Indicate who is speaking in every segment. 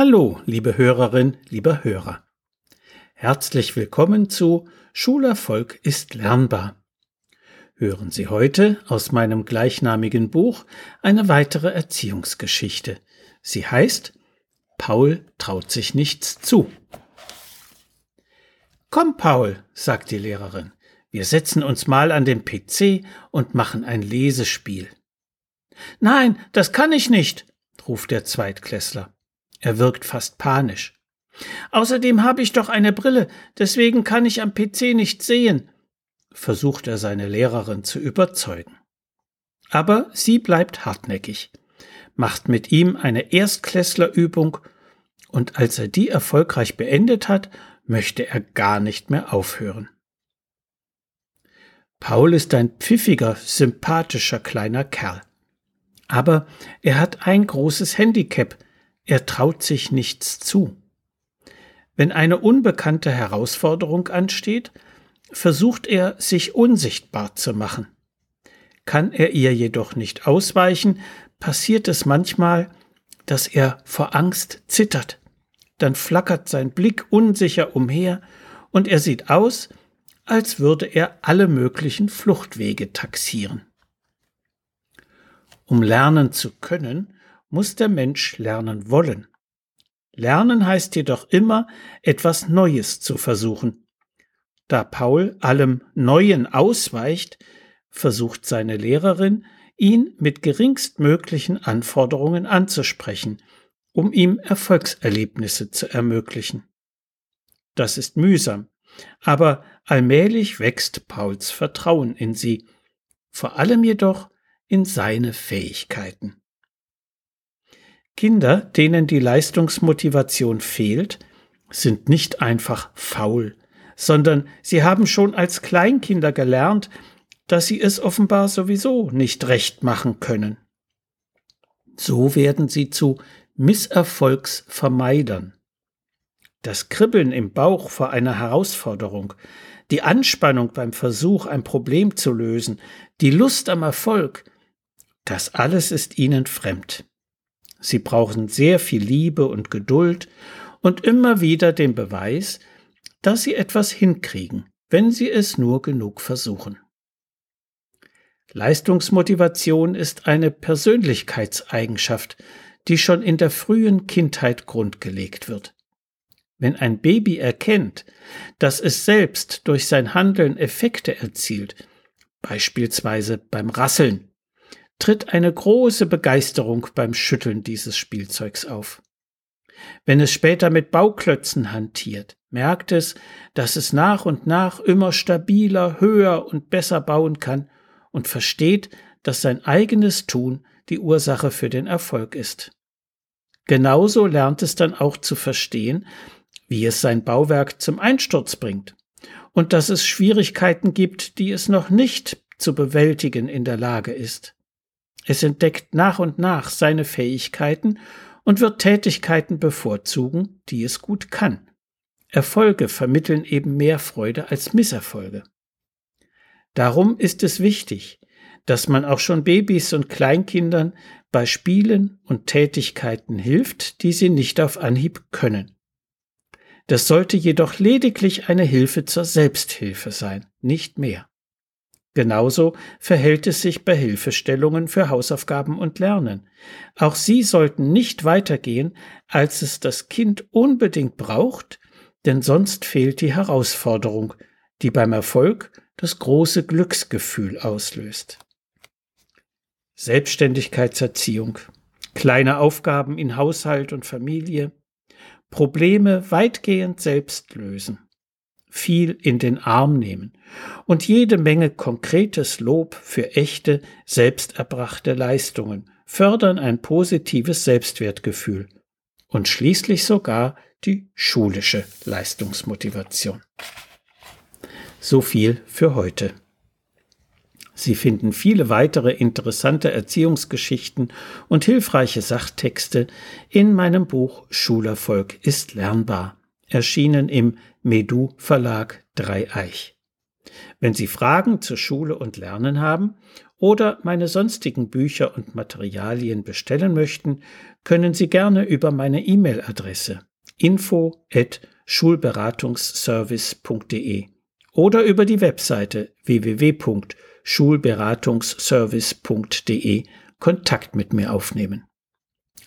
Speaker 1: Hallo, liebe Hörerin, lieber Hörer. Herzlich willkommen zu Schulerfolg ist lernbar. Hören Sie heute aus meinem gleichnamigen Buch eine weitere Erziehungsgeschichte. Sie heißt Paul traut sich nichts zu. Komm, Paul, sagt die Lehrerin, wir setzen uns mal an den PC und machen ein Lesespiel. Nein, das kann ich nicht, ruft der Zweitklässler. Er wirkt fast panisch. Außerdem habe ich doch eine Brille, deswegen kann ich am PC nicht sehen, versucht er seine Lehrerin zu überzeugen. Aber sie bleibt hartnäckig, macht mit ihm eine Erstklässlerübung, und als er die erfolgreich beendet hat, möchte er gar nicht mehr aufhören. Paul ist ein pfiffiger, sympathischer kleiner Kerl. Aber er hat ein großes Handicap, er traut sich nichts zu. Wenn eine unbekannte Herausforderung ansteht, versucht er, sich unsichtbar zu machen. Kann er ihr jedoch nicht ausweichen, passiert es manchmal, dass er vor Angst zittert. Dann flackert sein Blick unsicher umher und er sieht aus, als würde er alle möglichen Fluchtwege taxieren. Um lernen zu können, muss der Mensch lernen wollen. Lernen heißt jedoch immer, etwas Neues zu versuchen. Da Paul allem Neuen ausweicht, versucht seine Lehrerin, ihn mit geringstmöglichen Anforderungen anzusprechen, um ihm Erfolgserlebnisse zu ermöglichen. Das ist mühsam, aber allmählich wächst Pauls Vertrauen in sie, vor allem jedoch in seine Fähigkeiten. Kinder, denen die Leistungsmotivation fehlt, sind nicht einfach faul, sondern sie haben schon als Kleinkinder gelernt, dass sie es offenbar sowieso nicht recht machen können. So werden sie zu Misserfolgsvermeidern. Das Kribbeln im Bauch vor einer Herausforderung, die Anspannung beim Versuch, ein Problem zu lösen, die Lust am Erfolg, das alles ist ihnen fremd. Sie brauchen sehr viel Liebe und Geduld und immer wieder den Beweis, dass sie etwas hinkriegen, wenn sie es nur genug versuchen. Leistungsmotivation ist eine Persönlichkeitseigenschaft, die schon in der frühen Kindheit grundgelegt wird. Wenn ein Baby erkennt, dass es selbst durch sein Handeln Effekte erzielt, beispielsweise beim Rasseln, tritt eine große Begeisterung beim Schütteln dieses Spielzeugs auf. Wenn es später mit Bauklötzen hantiert, merkt es, dass es nach und nach immer stabiler, höher und besser bauen kann und versteht, dass sein eigenes Tun die Ursache für den Erfolg ist. Genauso lernt es dann auch zu verstehen, wie es sein Bauwerk zum Einsturz bringt und dass es Schwierigkeiten gibt, die es noch nicht zu bewältigen in der Lage ist. Es entdeckt nach und nach seine Fähigkeiten und wird Tätigkeiten bevorzugen, die es gut kann. Erfolge vermitteln eben mehr Freude als Misserfolge. Darum ist es wichtig, dass man auch schon Babys und Kleinkindern bei Spielen und Tätigkeiten hilft, die sie nicht auf Anhieb können. Das sollte jedoch lediglich eine Hilfe zur Selbsthilfe sein, nicht mehr. Genauso verhält es sich bei Hilfestellungen für Hausaufgaben und Lernen. Auch sie sollten nicht weitergehen, als es das Kind unbedingt braucht, denn sonst fehlt die Herausforderung, die beim Erfolg das große Glücksgefühl auslöst. Selbstständigkeitserziehung, kleine Aufgaben in Haushalt und Familie, Probleme weitgehend selbst lösen viel in den Arm nehmen und jede Menge konkretes Lob für echte, selbsterbrachte Leistungen fördern ein positives Selbstwertgefühl und schließlich sogar die schulische Leistungsmotivation. So viel für heute. Sie finden viele weitere interessante Erziehungsgeschichten und hilfreiche Sachtexte in meinem Buch Schulerfolg ist lernbar, erschienen im Medu Verlag Dreieich. Wenn Sie Fragen zur Schule und Lernen haben oder meine sonstigen Bücher und Materialien bestellen möchten, können Sie gerne über meine E-Mail-Adresse info at schulberatungsservice.de oder über die Webseite www.schulberatungsservice.de Kontakt mit mir aufnehmen.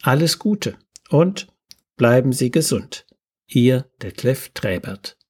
Speaker 1: Alles Gute und bleiben Sie gesund. Ihr Detlef Träbert.